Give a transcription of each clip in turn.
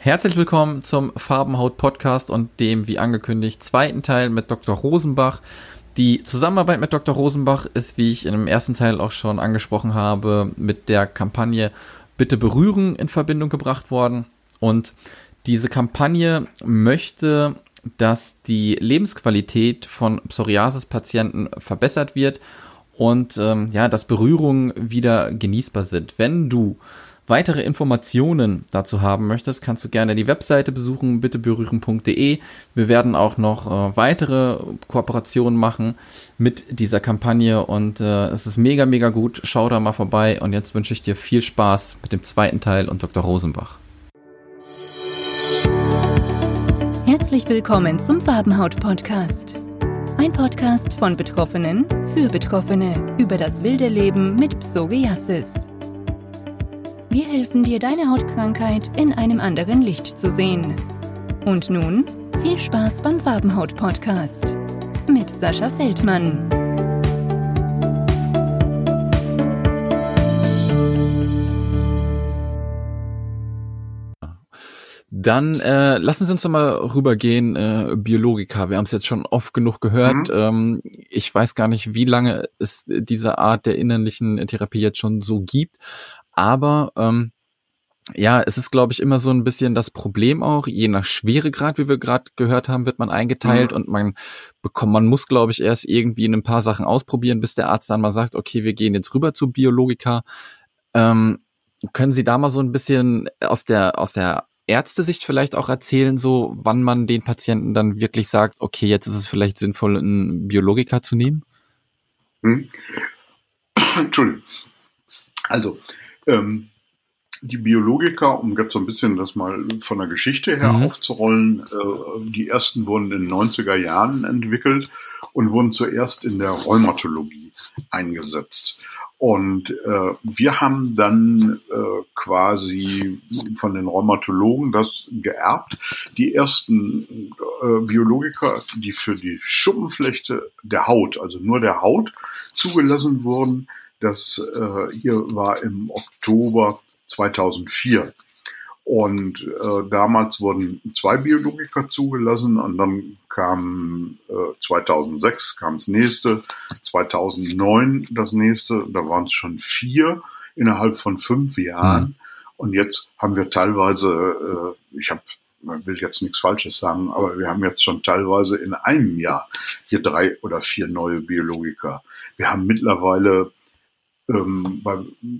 Herzlich willkommen zum Farbenhaut Podcast und dem, wie angekündigt, zweiten Teil mit Dr. Rosenbach. Die Zusammenarbeit mit Dr. Rosenbach ist, wie ich in dem ersten Teil auch schon angesprochen habe, mit der Kampagne Bitte berühren in Verbindung gebracht worden. Und diese Kampagne möchte, dass die Lebensqualität von Psoriasis-Patienten verbessert wird und ähm, ja, dass Berührungen wieder genießbar sind. Wenn du weitere Informationen dazu haben möchtest, kannst du gerne die Webseite besuchen, bitteberühren.de. Wir werden auch noch äh, weitere Kooperationen machen mit dieser Kampagne und äh, es ist mega, mega gut. Schau da mal vorbei und jetzt wünsche ich dir viel Spaß mit dem zweiten Teil und Dr. Rosenbach. Herzlich willkommen zum Farbenhaut-Podcast. Ein Podcast von Betroffenen für Betroffene über das wilde Leben mit Psoriasis. Wir helfen dir, deine Hautkrankheit in einem anderen Licht zu sehen. Und nun viel Spaß beim Farbenhaut-Podcast mit Sascha Feldmann. Dann äh, lassen Sie uns doch mal rübergehen, äh, Biologika. Wir haben es jetzt schon oft genug gehört. Mhm. Ähm, ich weiß gar nicht, wie lange es diese Art der innerlichen Therapie jetzt schon so gibt. Aber ähm, ja, es ist, glaube ich, immer so ein bisschen das Problem auch. Je nach Schweregrad, wie wir gerade gehört haben, wird man eingeteilt mhm. und man bekommt, man muss, glaube ich, erst irgendwie in ein paar Sachen ausprobieren, bis der Arzt dann mal sagt, okay, wir gehen jetzt rüber zu Biologika. Ähm, können Sie da mal so ein bisschen aus der aus der Ärztesicht vielleicht auch erzählen, so wann man den Patienten dann wirklich sagt, okay, jetzt ist es vielleicht sinnvoll, einen Biologiker zu nehmen? Hm. Entschuldigung. Also ähm, die Biologiker, um jetzt so ein bisschen das mal von der Geschichte her mhm. aufzurollen, äh, die ersten wurden in den 90er Jahren entwickelt und wurden zuerst in der Rheumatologie eingesetzt. Und äh, wir haben dann äh, quasi von den Rheumatologen das geerbt. Die ersten äh, Biologiker, die für die Schuppenflechte der Haut, also nur der Haut, zugelassen wurden, das äh, hier war im Oktober 2004. Und äh, damals wurden zwei Biologiker zugelassen und dann kam äh, 2006 kam das nächste, 2009 das nächste, da waren es schon vier innerhalb von fünf Jahren. Mhm. Und jetzt haben wir teilweise, äh, ich habe man will jetzt nichts Falsches sagen, aber wir haben jetzt schon teilweise in einem Jahr hier drei oder vier neue Biologiker. Wir haben mittlerweile ähm, bei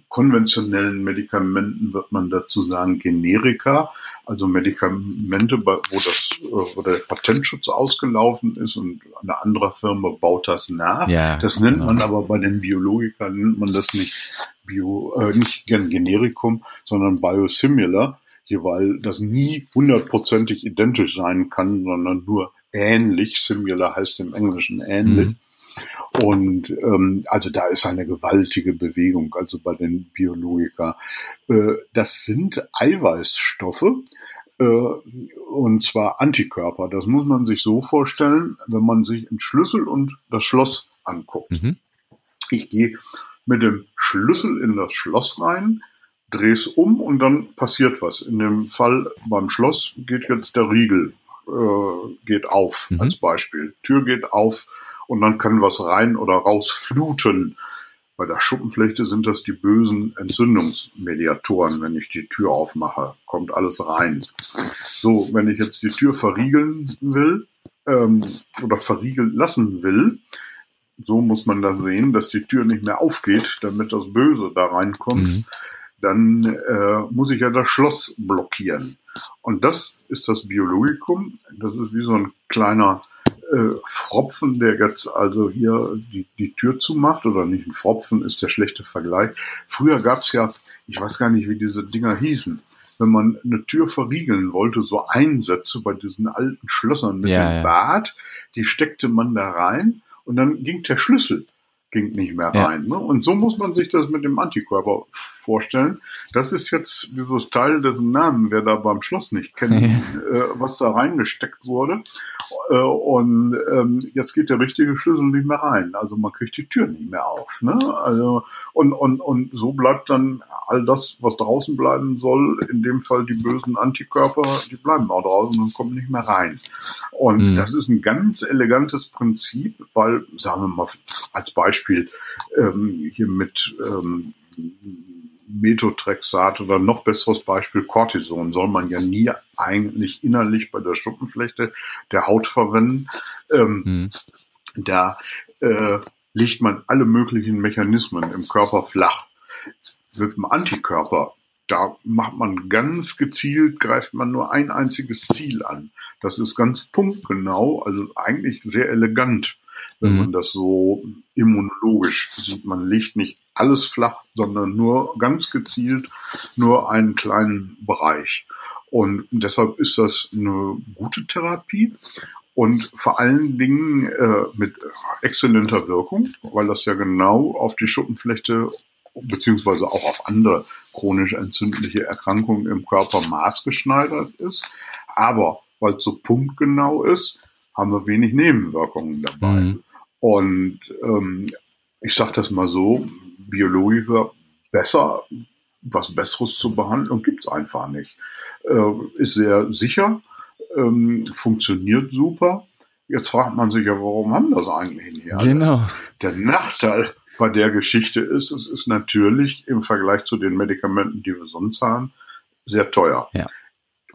konventionellen Medikamenten wird man dazu sagen Generika, also Medikamente, wo, das, äh, wo der Patentschutz ausgelaufen ist und eine andere Firma baut das nach. Ja, das nennt genau. man aber bei den Biologikern, nennt man das nicht Bio, äh, nicht Generikum, sondern Biosimilar, weil das nie hundertprozentig identisch sein kann, sondern nur ähnlich. Similar heißt im Englischen ähnlich. Mhm. Und ähm, also da ist eine gewaltige Bewegung, also bei den Biologika. Äh, das sind Eiweißstoffe, äh, und zwar Antikörper. Das muss man sich so vorstellen, wenn man sich ein Schlüssel und das Schloss anguckt. Mhm. Ich gehe mit dem Schlüssel in das Schloss rein, drehe es um und dann passiert was. In dem Fall beim Schloss geht jetzt der Riegel, äh, geht auf mhm. als Beispiel. Tür geht auf und dann kann was rein oder raus fluten. Bei der Schuppenflechte sind das die bösen Entzündungsmediatoren. Wenn ich die Tür aufmache, kommt alles rein. So, wenn ich jetzt die Tür verriegeln will ähm, oder verriegeln lassen will, so muss man das sehen, dass die Tür nicht mehr aufgeht, damit das Böse da reinkommt, mhm. Dann äh, muss ich ja das Schloss blockieren. Und das ist das Biologikum. Das ist wie so ein kleiner äh, Fropfen, der jetzt also hier die, die Tür zumacht, oder nicht ein Fropfen, ist der schlechte Vergleich. Früher gab es ja, ich weiß gar nicht, wie diese Dinger hießen, wenn man eine Tür verriegeln wollte, so Einsätze bei diesen alten Schlössern mit ja, dem Bad, die steckte man da rein und dann ging der Schlüssel ging nicht mehr rein. Ja. Ne? Und so muss man sich das mit dem Antikörper vorstellen, das ist jetzt dieses Teil, dessen Namen wir da beim Schloss nicht kennen, äh, was da reingesteckt wurde. Äh, und ähm, jetzt geht der richtige Schlüssel nicht mehr rein. Also man kriegt die Tür nicht mehr auf. Ne? Also, und, und, und so bleibt dann all das, was draußen bleiben soll, in dem Fall die bösen Antikörper, die bleiben auch draußen und kommen nicht mehr rein. Und mhm. das ist ein ganz elegantes Prinzip, weil, sagen wir mal als Beispiel, ähm, hier mit ähm, Methotrexat oder noch besseres Beispiel Cortison soll man ja nie eigentlich innerlich bei der Schuppenflechte der Haut verwenden. Ähm, mhm. Da äh, legt man alle möglichen Mechanismen im Körper flach. Mit dem Antikörper, da macht man ganz gezielt, greift man nur ein einziges Ziel an. Das ist ganz punktgenau, also eigentlich sehr elegant wenn mhm. man das so immunologisch sieht. Man legt nicht alles flach, sondern nur ganz gezielt nur einen kleinen Bereich. Und deshalb ist das eine gute Therapie und vor allen Dingen äh, mit exzellenter Wirkung, weil das ja genau auf die Schuppenflechte beziehungsweise auch auf andere chronisch entzündliche Erkrankungen im Körper maßgeschneidert ist. Aber weil es so punktgenau ist, haben wir wenig Nebenwirkungen dabei. Mhm. Und ähm, ich sage das mal so, Biologiker besser, was Besseres zur Behandlung gibt's einfach nicht. Äh, ist sehr sicher, ähm, funktioniert super. Jetzt fragt man sich ja, warum haben das eigentlich nicht alle? Genau. Der Nachteil bei der Geschichte ist, es ist natürlich im Vergleich zu den Medikamenten, die wir sonst haben, sehr teuer. Ja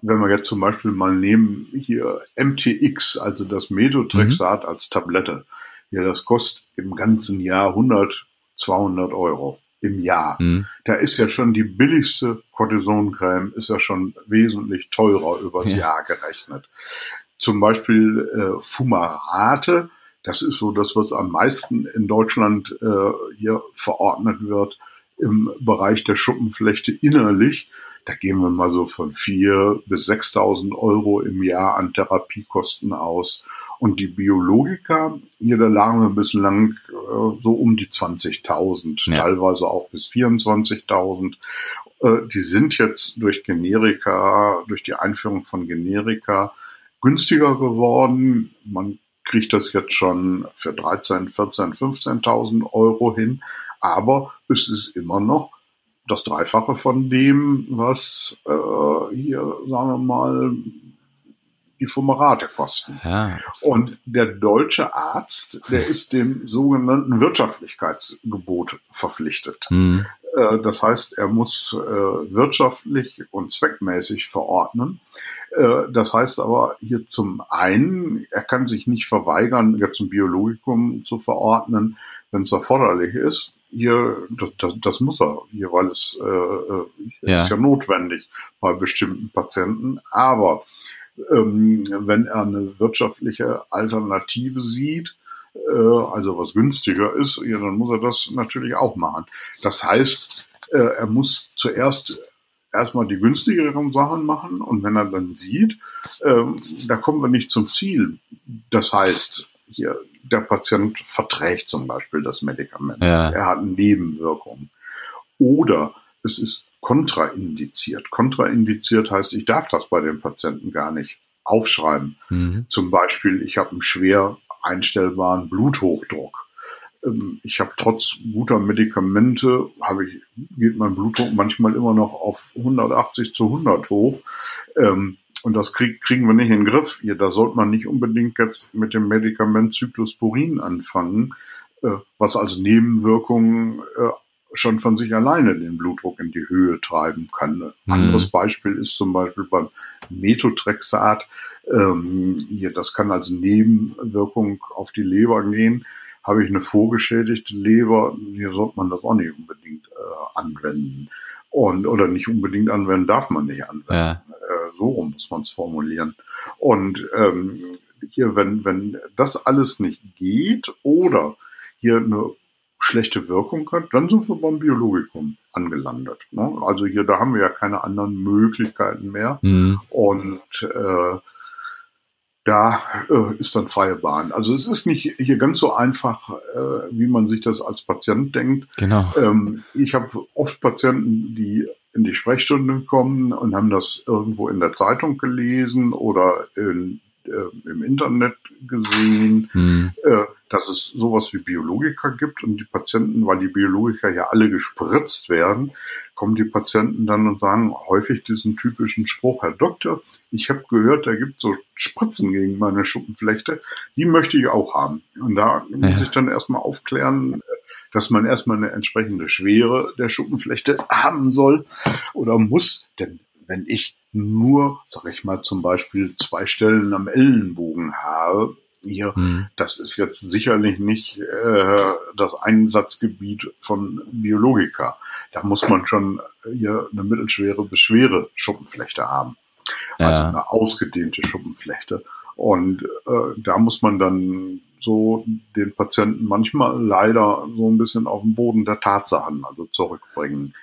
wenn wir jetzt zum Beispiel mal nehmen, hier MTX, also das Methotrexat mhm. als Tablette, ja, das kostet im ganzen Jahr 100, 200 Euro im Jahr. Mhm. Da ist ja schon die billigste Cortisoncreme, ist ja schon wesentlich teurer übers ja. Jahr gerechnet. Zum Beispiel äh, Fumarate, das ist so das, was am meisten in Deutschland äh, hier verordnet wird im Bereich der Schuppenflechte innerlich. Da gehen wir mal so von vier bis 6.000 Euro im Jahr an Therapiekosten aus. Und die Biologiker, hier, da lagen wir bislang äh, so um die 20.000, ja. teilweise auch bis 24.000. Äh, die sind jetzt durch Generika, durch die Einführung von Generika günstiger geworden. Man kriegt das jetzt schon für 13, 14, 15.000 Euro hin. Aber es ist immer noch das Dreifache von dem, was äh, hier, sagen wir mal, die Fumarate kosten. Ja. Und der deutsche Arzt, der ist dem sogenannten Wirtschaftlichkeitsgebot verpflichtet. Mhm. Äh, das heißt, er muss äh, wirtschaftlich und zweckmäßig verordnen. Äh, das heißt aber hier zum einen, er kann sich nicht verweigern, jetzt ein Biologikum zu verordnen, wenn es erforderlich ist hier, das, das, das muss er hier, weil es äh, äh, ja. ist ja notwendig bei bestimmten Patienten. Aber ähm, wenn er eine wirtschaftliche Alternative sieht, äh, also was günstiger ist, ja, dann muss er das natürlich auch machen. Das heißt, äh, er muss zuerst erstmal die günstigeren Sachen machen und wenn er dann sieht, äh, da kommen wir nicht zum Ziel. Das heißt, hier der Patient verträgt zum Beispiel das Medikament. Ja. Er hat Nebenwirkungen. Oder es ist kontraindiziert. Kontraindiziert heißt, ich darf das bei den Patienten gar nicht aufschreiben. Mhm. Zum Beispiel, ich habe einen schwer einstellbaren Bluthochdruck. Ähm, ich habe trotz guter Medikamente, habe ich, geht mein Blutdruck manchmal immer noch auf 180 zu 100 hoch. Ähm, und das krieg, kriegen wir nicht in den Griff. Hier, da sollte man nicht unbedingt jetzt mit dem Medikament Cyclosporin anfangen, äh, was als Nebenwirkung äh, schon von sich alleine den Blutdruck in die Höhe treiben kann. Ein mhm. anderes Beispiel ist zum Beispiel beim Methotrexat. Ähm, hier, das kann als Nebenwirkung auf die Leber gehen. Habe ich eine vorgeschädigte Leber, hier sollte man das auch nicht unbedingt äh, anwenden. Und, oder nicht unbedingt anwenden, darf man nicht anwenden. Ja. Äh, so rum muss man es formulieren. Und ähm, hier, wenn, wenn das alles nicht geht oder hier eine schlechte Wirkung hat, dann sind wir beim Biologikum angelandet. Ne? Also hier, da haben wir ja keine anderen Möglichkeiten mehr. Mhm. Und äh, da äh, ist dann freie Bahn. Also es ist nicht hier ganz so einfach, äh, wie man sich das als Patient denkt. Genau. Ähm, ich habe oft Patienten, die in die Sprechstunde kommen und haben das irgendwo in der Zeitung gelesen oder in, äh, im Internet gesehen, hm. äh, dass es sowas wie Biologiker gibt und die Patienten, weil die Biologiker ja alle gespritzt werden, kommen die Patienten dann und sagen häufig diesen typischen Spruch, Herr Doktor, ich habe gehört, da gibt so Spritzen gegen meine Schuppenflechte, die möchte ich auch haben. Und da ja. muss ich dann erstmal aufklären, dass man erstmal eine entsprechende Schwere der Schuppenflechte haben soll oder muss, denn wenn ich nur, sag ich mal, zum Beispiel zwei Stellen am Ellenbogen habe, hier, mhm. das ist jetzt sicherlich nicht äh, das Einsatzgebiet von Biologika. Da muss man schon hier eine mittelschwere bis schwere Schuppenflechte haben. Ja. Also eine ausgedehnte Schuppenflechte. Und äh, da muss man dann so den Patienten manchmal leider so ein bisschen auf den Boden der Tatsachen also zurückbringen.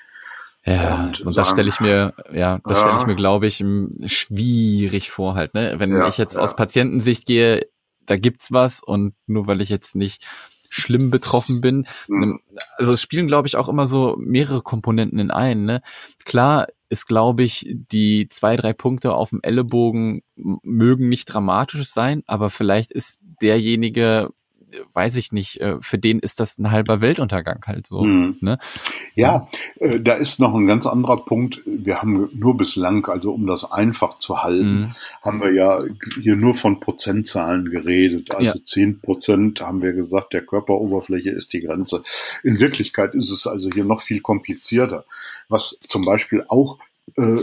Ja, und, und das stelle ich mir, ja, das ja, stelle ich mir, glaube ich, schwierig vor halt, ne? Wenn ja, ich jetzt ja. aus Patientensicht gehe, da gibt's was und nur weil ich jetzt nicht schlimm betroffen bin. Mhm. Also es spielen, glaube ich, auch immer so mehrere Komponenten in ein. Ne? Klar ist, glaube ich, die zwei, drei Punkte auf dem Ellenbogen mögen nicht dramatisch sein, aber vielleicht ist derjenige weiß ich nicht, äh, für den ist das ein halber Weltuntergang halt so. Mhm. Ne? Ja, äh, da ist noch ein ganz anderer Punkt. Wir haben nur bislang, also um das einfach zu halten, mhm. haben wir ja hier nur von Prozentzahlen geredet. Also zehn ja. Prozent haben wir gesagt, der Körperoberfläche ist die Grenze. In Wirklichkeit ist es also hier noch viel komplizierter. Was zum Beispiel auch äh,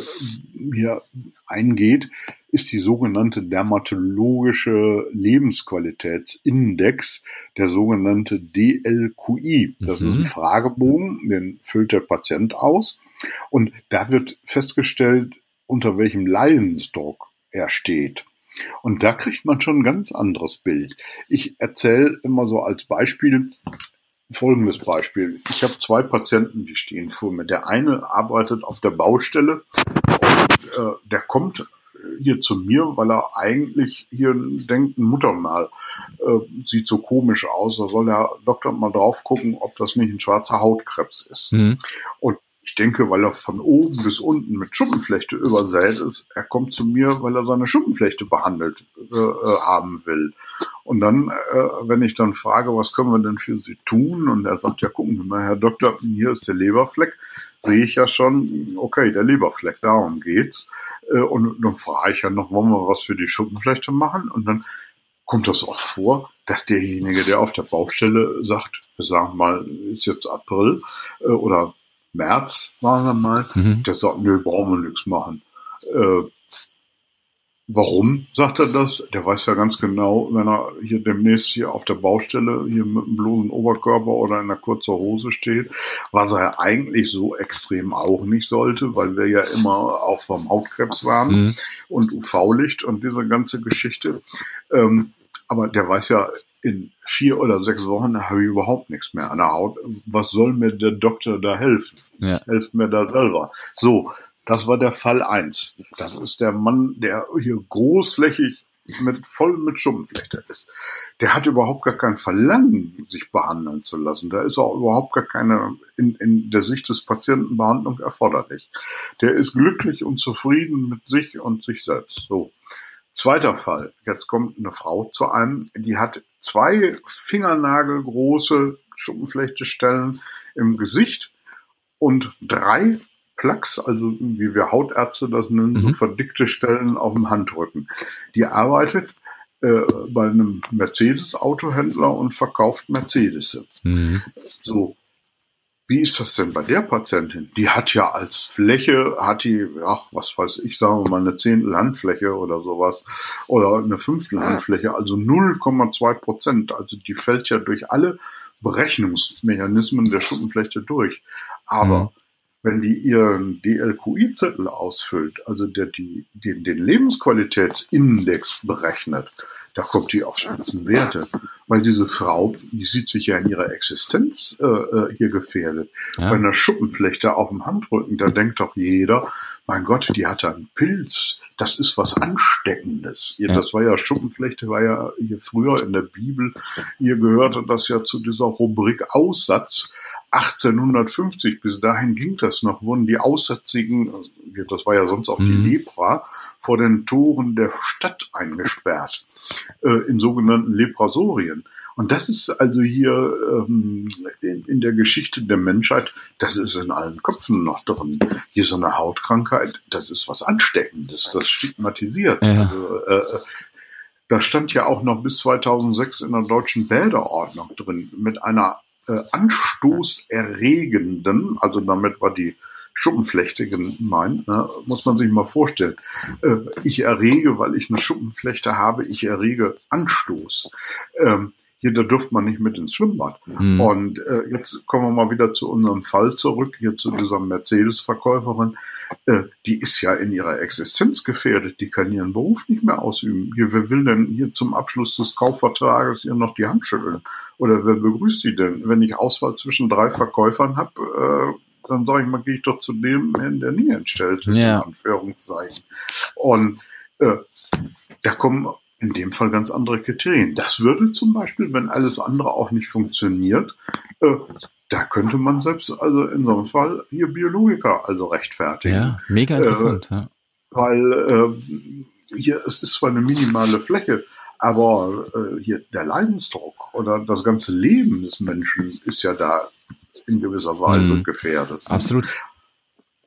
hier eingeht, ist die sogenannte dermatologische Lebensqualitätsindex, der sogenannte DLQI. Das mhm. ist ein Fragebogen, den füllt der Patient aus. Und da wird festgestellt, unter welchem Leidensdruck er steht. Und da kriegt man schon ein ganz anderes Bild. Ich erzähle immer so als Beispiel, folgendes Beispiel. Ich habe zwei Patienten, die stehen vor mir. Der eine arbeitet auf der Baustelle und äh, der kommt hier zu mir, weil er eigentlich hier denkt, ein Muttermal äh, sieht so komisch aus. Da soll der Doktor mal drauf gucken, ob das nicht ein schwarzer Hautkrebs ist. Mhm. Und ich denke, weil er von oben bis unten mit Schuppenflechte übersät ist, er kommt zu mir, weil er seine Schuppenflechte behandelt äh, äh, haben will. Und dann, äh, wenn ich dann frage, was können wir denn für Sie tun? Und er sagt, ja, gucken Sie mal, Herr Doktor, hier ist der Leberfleck, sehe ich ja schon, okay, der Leberfleck, darum geht's. Äh, und dann frage ich ja noch, wollen wir was für die Schuppenflechte machen? Und dann kommt das auch vor, dass derjenige, der auf der Baustelle sagt, wir sagen mal, ist jetzt April äh, oder März wir mal, mhm. der sagt, nö, brauchen wir nichts machen. Äh, warum sagt er das? Der weiß ja ganz genau, wenn er hier demnächst hier auf der Baustelle hier mit einem bloßen Oberkörper oder in einer kurzen Hose steht, was er eigentlich so extrem auch nicht sollte, weil wir ja immer auch vom Hautkrebs waren mhm. und UV-Licht und diese ganze Geschichte. Ähm, aber der weiß ja, in vier oder sechs Wochen habe ich überhaupt nichts mehr an der Haut. Was soll mir der Doktor da helfen? Ja. Helft mir da selber. So, das war der Fall eins. Das ist der Mann, der hier großflächig mit voll mit Schuppenflechte ist. Der hat überhaupt gar kein Verlangen, sich behandeln zu lassen. Da ist auch überhaupt gar keine in, in der Sicht des Patienten Behandlung erforderlich. Der ist glücklich und zufrieden mit sich und sich selbst. So. Zweiter Fall. Jetzt kommt eine Frau zu einem, die hat zwei fingernagelgroße Schuppenflechtestellen im Gesicht und drei Plaques, also wie wir Hautärzte das nennen, mhm. so verdickte Stellen auf dem Handrücken. Die arbeitet äh, bei einem Mercedes-Autohändler und verkauft Mercedes. Mhm. So, wie ist das denn bei der Patientin? Die hat ja als Fläche, hat die, ach, was weiß ich, sagen wir mal, eine Zehntel Handfläche oder sowas. Oder eine Fünftel Handfläche, also 0,2 Prozent. Also die fällt ja durch alle Berechnungsmechanismen der Schuppenflechte durch. Aber mhm. wenn die ihren DLQI-Zettel ausfüllt, also der die, den, den Lebensqualitätsindex berechnet, da kommt die auf Spitzenwerte. Weil diese Frau, die sieht sich ja in ihrer Existenz äh, äh, hier gefährdet. Ja. Bei einer Schuppenflechte auf dem Handrücken, da denkt doch jeder, mein Gott, die hat einen Pilz. Das ist was Ansteckendes. Ja. Das war ja, Schuppenflechte war ja hier früher in der Bibel, ihr gehörte das ja zu dieser Rubrik Aussatz. 1850, bis dahin ging das noch, wurden die Aussätzigen, das war ja sonst auch die mhm. Lepra, vor den Toren der Stadt eingesperrt, äh, in sogenannten Leprasorien. Und das ist also hier ähm, in, in, der Geschichte der Menschheit, das ist in allen Köpfen noch drin. Hier so eine Hautkrankheit, das ist was Ansteckendes, das stigmatisiert. Ja. Also, äh, da stand ja auch noch bis 2006 in der deutschen Bäderordnung drin mit einer äh, anstoßerregenden, also damit war die Schuppenflechte gemeint, ne, muss man sich mal vorstellen. Äh, ich errege, weil ich eine Schuppenflechte habe, ich errege Anstoß. Ähm, hier, da dürft man nicht mit ins Schwimmbad. Mhm. Und äh, jetzt kommen wir mal wieder zu unserem Fall zurück, hier zu dieser Mercedes-Verkäuferin. Äh, die ist ja in ihrer Existenz gefährdet, die kann ihren Beruf nicht mehr ausüben. Hier, wer will denn hier zum Abschluss des Kaufvertrages ihr noch die Hand schütteln? Oder wer begrüßt die denn? Wenn ich Auswahl zwischen drei Verkäufern habe, äh, dann sage ich mal, gehe ich doch zu dem hin, der nie entstellt ist, ja. in Anführungszeichen. Und äh, da kommen in dem Fall ganz andere Kriterien. Das würde zum Beispiel, wenn alles andere auch nicht funktioniert, äh, da könnte man selbst also in so einem Fall hier Biologiker also rechtfertigen. Ja, mega interessant. Äh, ja. Weil äh, hier es ist zwar eine minimale Fläche, aber äh, hier der Leidensdruck oder das ganze Leben des Menschen ist ja da in gewisser Weise mhm. gefährdet. Absolut.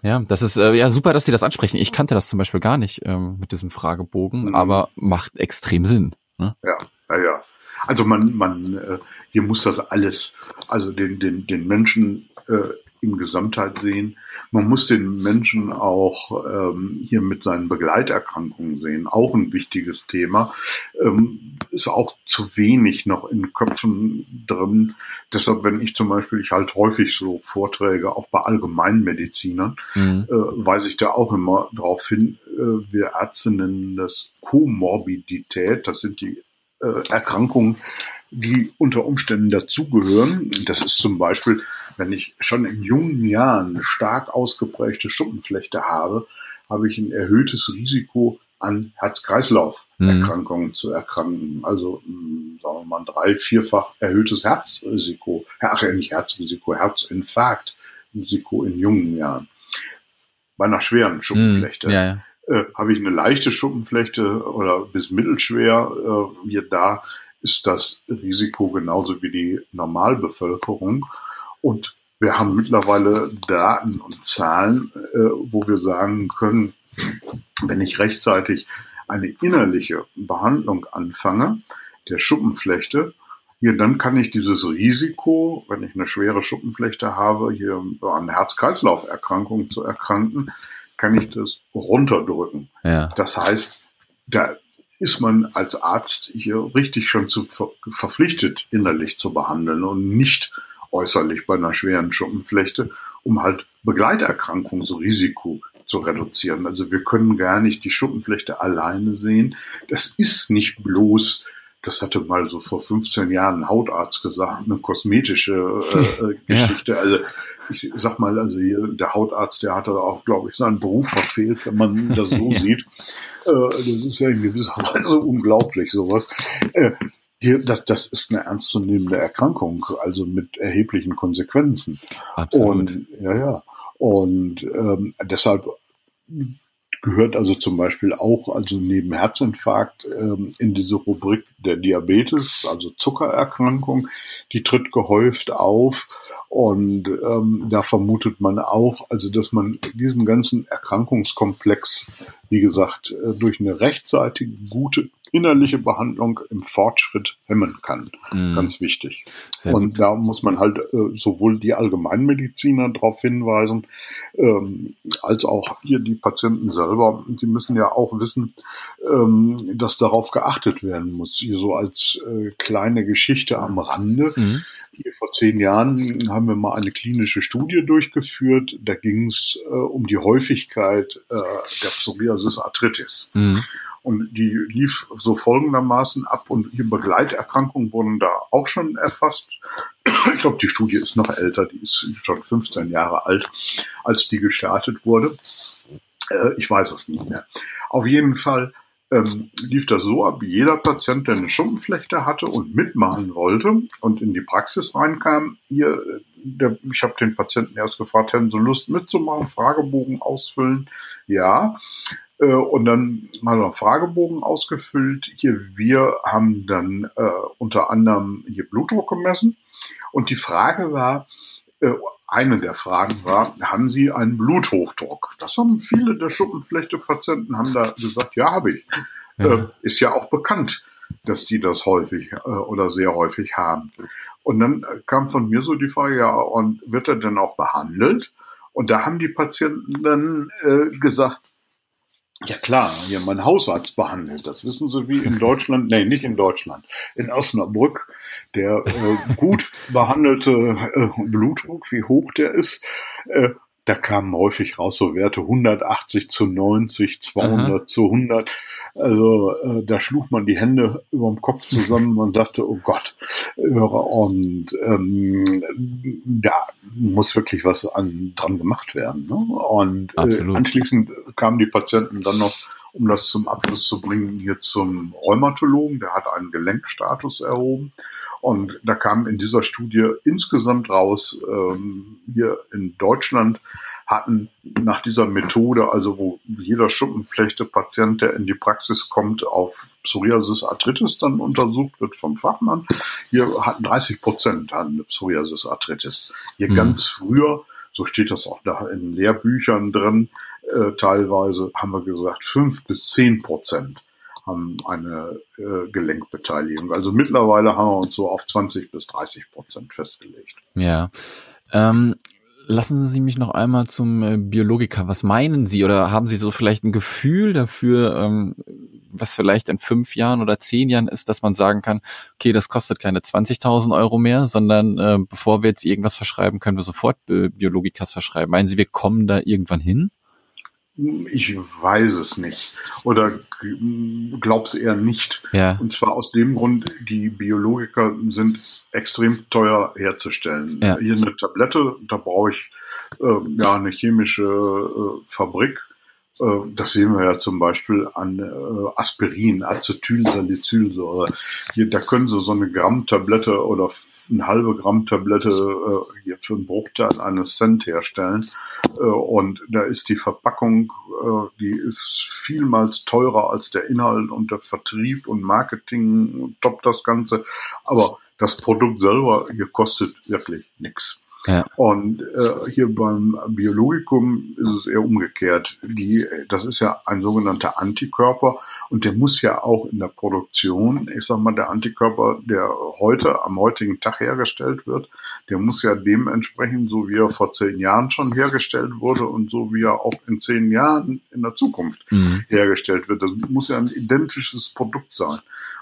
Ja, das ist äh, ja super, dass Sie das ansprechen. Ich kannte das zum Beispiel gar nicht ähm, mit diesem Fragebogen, mhm. aber macht extrem Sinn. Ne? Ja, ja, ja. Also man, man, äh, hier muss das alles, also den, den, den Menschen äh, in Gesamtheit sehen. Man muss den Menschen auch ähm, hier mit seinen Begleiterkrankungen sehen. Auch ein wichtiges Thema. Ähm, ist auch zu wenig noch in Köpfen drin. Deshalb, wenn ich zum Beispiel, ich halte häufig so Vorträge, auch bei Allgemeinmedizinern, mhm. äh, weise ich da auch immer darauf hin, äh, wir Ärzte nennen das Komorbidität. Das sind die äh, Erkrankungen, die unter Umständen dazugehören. Das ist zum Beispiel, wenn ich schon in jungen Jahren eine stark ausgeprägte Schuppenflechte habe, habe ich ein erhöhtes Risiko an Herz-Kreislauf-Erkrankungen mhm. zu erkranken. Also, hm, sagen wir mal, drei-, vierfach erhöhtes Herzrisiko. Ach, nicht Herzrisiko, Herzinfarkt-Risiko in jungen Jahren. Bei einer schweren Schuppenflechte. Mhm, ja, ja. Äh, habe ich eine leichte Schuppenflechte oder bis mittelschwer, äh, da ist das Risiko genauso wie die Normalbevölkerung. Und wir haben mittlerweile Daten und Zahlen, äh, wo wir sagen können, wenn ich rechtzeitig eine innerliche Behandlung anfange, der Schuppenflechte, hier, dann kann ich dieses Risiko, wenn ich eine schwere Schuppenflechte habe, hier an Herz-Kreislauf-Erkrankungen zu erkranken, kann ich das runterdrücken. Ja. Das heißt, da ist man als Arzt hier richtig schon zu ver verpflichtet, innerlich zu behandeln und nicht äußerlich bei einer schweren Schuppenflechte, um halt Begleiterkrankungsrisiko zu reduzieren. Also wir können gar nicht die Schuppenflechte alleine sehen. Das ist nicht bloß das hatte mal so vor 15 Jahren ein Hautarzt gesagt, eine kosmetische äh, äh Geschichte. Ja. Also ich sag mal, also hier, der Hautarzt, der hatte auch, glaube ich, seinen Beruf verfehlt, wenn man das so ja. sieht. Äh, das ist ja in gewisser Weise unglaublich, sowas. Äh, hier, das, das ist eine ernstzunehmende Erkrankung, also mit erheblichen Konsequenzen. Absolut. Und ja, ja. Und ähm, deshalb gehört also zum Beispiel auch, also neben Herzinfarkt, ähm, in diese Rubrik der Diabetes, also Zuckererkrankung, die tritt gehäuft auf. Und ähm, da vermutet man auch, also dass man diesen ganzen Erkrankungskomplex wie gesagt, äh, durch eine rechtzeitige, gute innerliche Behandlung im Fortschritt hemmen kann. Mhm. Ganz wichtig. Sehr und gut. da muss man halt äh, sowohl die Allgemeinmediziner darauf hinweisen, ähm, als auch hier die Patienten selber. Die müssen ja auch wissen, ähm, dass darauf geachtet werden muss. Hier so als äh, kleine Geschichte am Rande. Mhm. Hier vor zehn Jahren haben wir mal eine klinische Studie durchgeführt. Da ging es äh, um die Häufigkeit äh, der Psoriasis Arthritis. Mhm. Und die lief so folgendermaßen ab und die Begleiterkrankungen wurden da auch schon erfasst. Ich glaube, die Studie ist noch älter, die ist schon 15 Jahre alt, als die gestartet wurde. Äh, ich weiß es nicht mehr. Auf jeden Fall ähm, lief das so ab, jeder Patient, der eine Schuppenflechte hatte und mitmachen wollte und in die Praxis reinkam, hier, der, ich habe den Patienten erst gefragt, hätten Sie Lust mitzumachen, Fragebogen ausfüllen? Ja. Äh, und dann mal noch Fragebogen ausgefüllt. Hier, wir haben dann äh, unter anderem hier Blutdruck gemessen. Und die Frage war, äh, eine der Fragen war, haben Sie einen Bluthochdruck? Das haben viele der Schuppenflechte-Patienten haben da gesagt, ja, habe ich. Ja. Äh, ist ja auch bekannt, dass die das häufig äh, oder sehr häufig haben. Und dann kam von mir so die Frage, ja, und wird er denn auch behandelt? Und da haben die Patienten dann äh, gesagt, ja klar, hier mein Hausarzt behandelt. Das wissen Sie wie in Deutschland, nee, nicht in Deutschland, in Osnabrück, der äh, gut behandelte äh, Blutdruck, wie hoch der ist, äh, da kamen häufig raus so Werte 180 zu 90, 200 Aha. zu 100. Also äh, da schlug man die Hände über dem Kopf zusammen und sagte, oh Gott. Und ähm, da muss wirklich was an, dran gemacht werden. Ne? Und äh, anschließend kamen die Patienten dann noch um das zum Abschluss zu bringen, hier zum Rheumatologen. Der hat einen Gelenkstatus erhoben. Und da kam in dieser Studie insgesamt raus, ähm, hier in Deutschland hatten nach dieser Methode, also wo jeder Schuppenflechte-Patient, der in die Praxis kommt, auf Psoriasis Arthritis dann untersucht wird vom Fachmann, hier hatten 30 Prozent hatten Psoriasis Arthritis. Hier mhm. ganz früher, so steht das auch da in Lehrbüchern drin, äh, teilweise haben wir gesagt, fünf bis zehn Prozent haben eine äh, Gelenkbeteiligung. Also mittlerweile haben wir uns so auf 20 bis 30 Prozent festgelegt. Ja. Ähm, lassen Sie mich noch einmal zum äh, Biologiker. Was meinen Sie oder haben Sie so vielleicht ein Gefühl dafür, ähm, was vielleicht in fünf Jahren oder zehn Jahren ist, dass man sagen kann, okay, das kostet keine 20.000 Euro mehr, sondern äh, bevor wir jetzt irgendwas verschreiben, können wir sofort äh, Biologikas verschreiben. Meinen Sie, wir kommen da irgendwann hin? Ich weiß es nicht. Oder glaub's eher nicht. Ja. Und zwar aus dem Grund, die Biologiker sind extrem teuer herzustellen. Ja. Hier eine Tablette, da brauche ich äh, ja eine chemische äh, Fabrik. Äh, das sehen wir ja zum Beispiel an äh, Aspirin, Acetylsalicylsäure. Da können Sie so eine Gramm-Tablette oder eine halbe Gramm Tablette äh, hier für einen Bruchteil eines Cent herstellen. Und da ist die Verpackung, die ist vielmals teurer als der Inhalt und der Vertrieb und Marketing toppt das Ganze. Aber das Produkt selber hier kostet wirklich nichts. Ja. Und äh, hier beim Biologikum ist es eher umgekehrt. Die, das ist ja ein sogenannter Antikörper und der muss ja auch in der Produktion, ich sag mal, der Antikörper, der heute am heutigen Tag hergestellt wird, der muss ja dementsprechend, so wie er vor zehn Jahren schon hergestellt wurde und so wie er auch in zehn Jahren in der Zukunft mhm. hergestellt wird. Das muss ja ein identisches Produkt sein.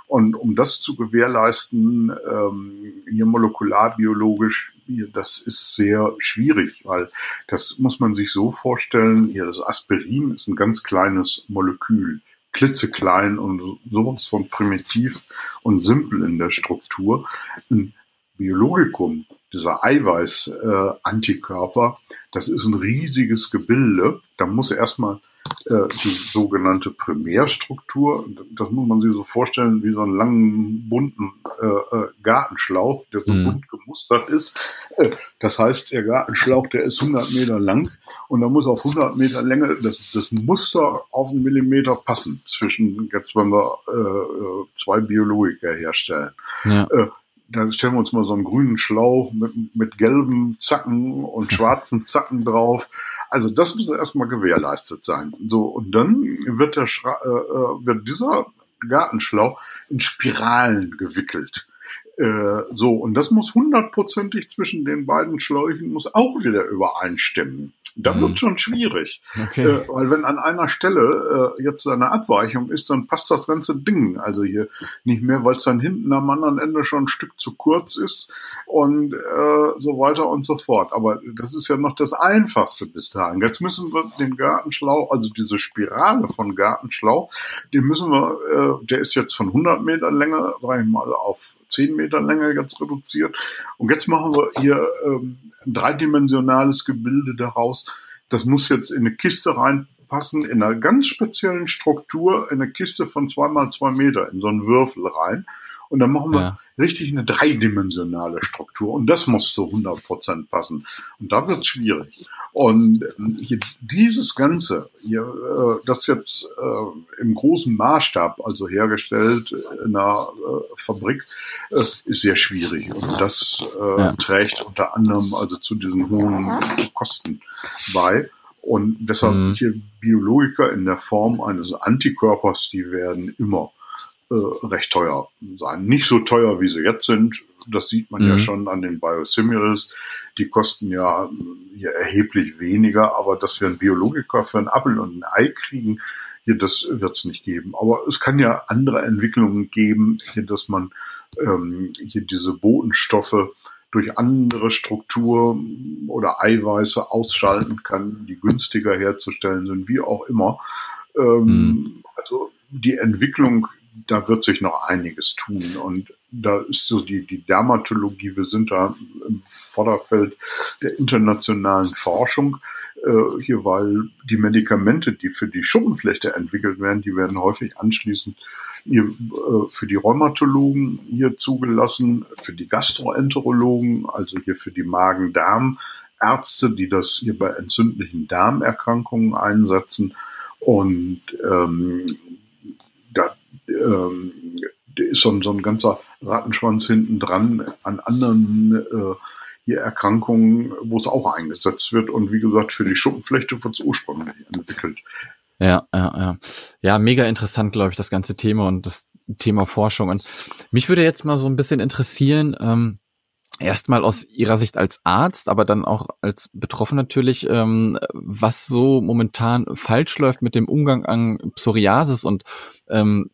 Und um das zu gewährleisten, ähm, hier molekularbiologisch, das ist sehr schwierig, weil das muss man sich so vorstellen, hier das Aspirin ist ein ganz kleines Molekül, klitzeklein und sowas von primitiv und simpel in der Struktur. Ein Biologikum, dieser Eiweiß-Antikörper, äh, das ist ein riesiges Gebilde. Da muss erstmal äh, die sogenannte Primärstruktur. Das muss man sich so vorstellen wie so einen langen, bunten äh, äh Gartenschlauch, der so mhm. bunt gemustert ist. Äh, das heißt, der Gartenschlauch, der ist 100 Meter lang und da muss auf 100 Meter Länge das, das Muster auf einen Millimeter passen zwischen, jetzt wenn wir äh, zwei Biologiker herstellen. Ja. Da stellen wir uns mal so einen grünen Schlauch mit, mit gelben Zacken und schwarzen Zacken drauf. Also das muss erstmal gewährleistet sein. So, und dann wird der Schra äh, äh wird dieser Gartenschlauch in Spiralen gewickelt. Äh, so, und das muss hundertprozentig zwischen den beiden Schläuchen muss auch wieder übereinstimmen. Da mhm. wird schon schwierig. Okay. Äh, weil wenn an einer Stelle äh, jetzt eine Abweichung ist, dann passt das ganze Ding also hier nicht mehr, weil es dann hinten am anderen Ende schon ein Stück zu kurz ist und äh, so weiter und so fort. Aber das ist ja noch das Einfachste bis dahin. Jetzt müssen wir den Gartenschlauch, also diese Spirale von Gartenschlauch, die müssen wir, äh, der ist jetzt von 100 Meter Länge, sag ich mal, auf 10 Meter Länge jetzt reduziert. Und jetzt machen wir hier ähm, ein dreidimensionales Gebilde daraus. Das muss jetzt in eine Kiste reinpassen, in einer ganz speziellen Struktur, in eine Kiste von zweimal zwei Meter, in so einen Würfel rein. Und dann machen wir ja. richtig eine dreidimensionale Struktur. Und das muss zu 100 Prozent passen. Und da wird es schwierig. Und ähm, hier, dieses Ganze, hier, äh, das jetzt äh, im großen Maßstab, also hergestellt in einer äh, Fabrik, ist sehr schwierig. Und das ja. trägt unter anderem also zu diesen hohen Kosten bei. Und deshalb mhm. hier Biologiker in der Form eines Antikörpers, die werden immer äh, recht teuer sein. Nicht so teuer, wie sie jetzt sind. Das sieht man mhm. ja schon an den Biosimilars. Die kosten ja hier erheblich weniger, aber dass wir einen Biologiker für einen Apfel und ein Ei kriegen, hier, das wird es nicht geben. Aber es kann ja andere Entwicklungen geben, hier, dass man ähm, hier diese Botenstoffe durch andere Struktur oder Eiweiße ausschalten kann, die günstiger herzustellen sind, wie auch immer. Ähm, mhm. Also die Entwicklung da wird sich noch einiges tun. Und da ist so die, die Dermatologie, wir sind da im Vorderfeld der internationalen Forschung äh, hier, weil die Medikamente, die für die Schuppenflechte entwickelt werden, die werden häufig anschließend hier, äh, für die Rheumatologen hier zugelassen, für die Gastroenterologen, also hier für die Magen-Darm- Ärzte, die das hier bei entzündlichen Darmerkrankungen einsetzen. Und ähm, ähm, ist so ein, so ein ganzer Rattenschwanz hinten dran an anderen äh, hier Erkrankungen, wo es auch eingesetzt wird. Und wie gesagt, für die Schuppenflechte wird es ursprünglich entwickelt. Ja, ja, ja. Ja, mega interessant, glaube ich, das ganze Thema und das Thema Forschung. Und mich würde jetzt mal so ein bisschen interessieren, ähm, erstmal aus Ihrer Sicht als Arzt, aber dann auch als Betroffener natürlich, ähm, was so momentan falsch läuft mit dem Umgang an Psoriasis und ähm,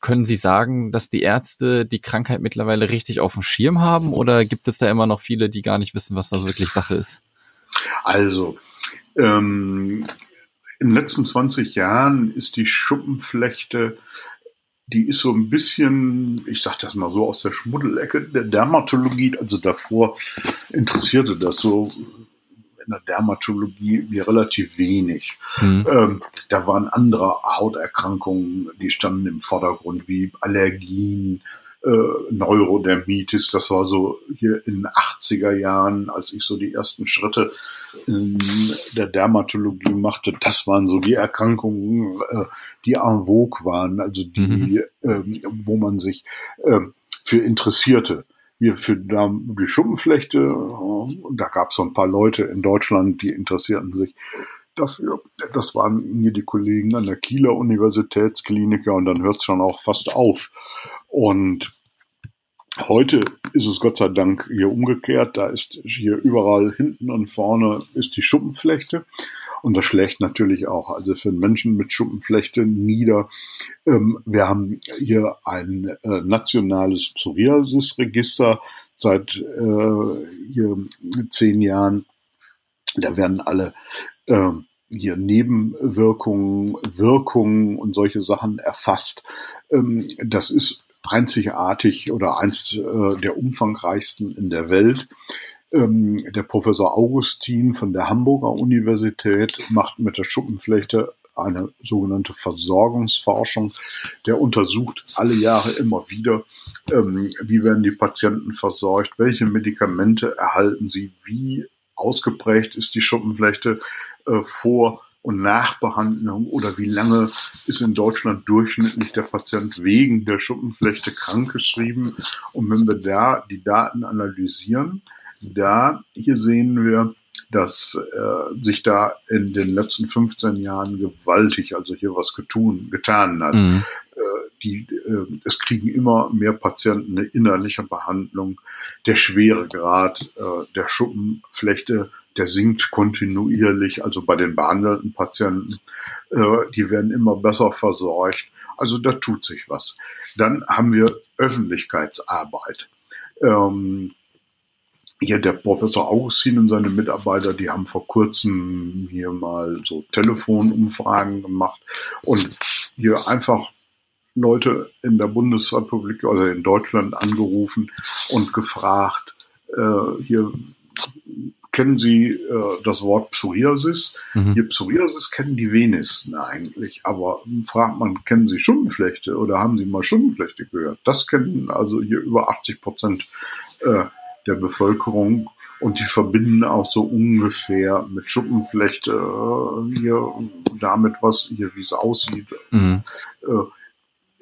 können Sie sagen, dass die Ärzte die Krankheit mittlerweile richtig auf dem Schirm haben oder gibt es da immer noch viele, die gar nicht wissen, was da wirklich Sache ist? Also, ähm, in den letzten 20 Jahren ist die Schuppenflechte die ist so ein bisschen, ich sag das mal so, aus der Schmuddelecke der Dermatologie. Also davor interessierte das so in der Dermatologie wie relativ wenig. Mhm. Ähm, da waren andere Hauterkrankungen, die standen im Vordergrund, wie Allergien, Neurodermitis. Das war so hier in den 80er Jahren, als ich so die ersten Schritte in der Dermatologie machte. Das waren so die Erkrankungen, äh, die en vogue waren, also die, mhm. ähm, wo man sich äh, für interessierte hier für die Schuppenflechte. Und da gab es so ein paar Leute in Deutschland, die interessierten sich dafür. Das waren hier die Kollegen an der Kieler Universitätsklinik, und dann hört es schon auch fast auf. Und heute ist es Gott sei Dank hier umgekehrt. Da ist hier überall hinten und vorne ist die Schuppenflechte. Und das schlägt natürlich auch also für Menschen mit Schuppenflechte nieder. Ähm, wir haben hier ein äh, nationales Psoriasis-Register seit äh, zehn Jahren. Da werden alle äh, hier Nebenwirkungen, Wirkungen und solche Sachen erfasst. Ähm, das ist einzigartig oder eins äh, der umfangreichsten in der Welt. Ähm, der Professor Augustin von der Hamburger Universität macht mit der Schuppenflechte eine sogenannte Versorgungsforschung. Der untersucht alle Jahre immer wieder, ähm, wie werden die Patienten versorgt, welche Medikamente erhalten sie, wie ausgeprägt ist die Schuppenflechte äh, vor und Nachbehandlung oder wie lange ist in Deutschland durchschnittlich der Patient wegen der Schuppenflechte krankgeschrieben. Und wenn wir da die Daten analysieren, da hier sehen wir, dass äh, sich da in den letzten 15 Jahren gewaltig, also hier was getun, getan hat. Mhm. Äh, die, äh, es kriegen immer mehr Patienten eine innerliche Behandlung. Der Schweregrad äh, der Schuppenflechte, der sinkt kontinuierlich, also bei den behandelten Patienten. Äh, die werden immer besser versorgt. Also da tut sich was. Dann haben wir Öffentlichkeitsarbeit. Ähm, hier der Professor Augustin und seine Mitarbeiter, die haben vor kurzem hier mal so Telefonumfragen gemacht und hier einfach Leute in der Bundesrepublik oder in Deutschland angerufen und gefragt, äh, hier kennen Sie äh, das Wort Psoriasis? Mhm. Hier Psoriasis kennen die wenigsten eigentlich, aber fragt man, kennen Sie Schuppenflechte oder haben Sie mal Schuppenflechte gehört? Das kennen also hier über 80 Prozent äh, der Bevölkerung und die verbinden auch so ungefähr mit Schuppenflechte äh, hier damit, was hier wie es aussieht. Mhm. Äh,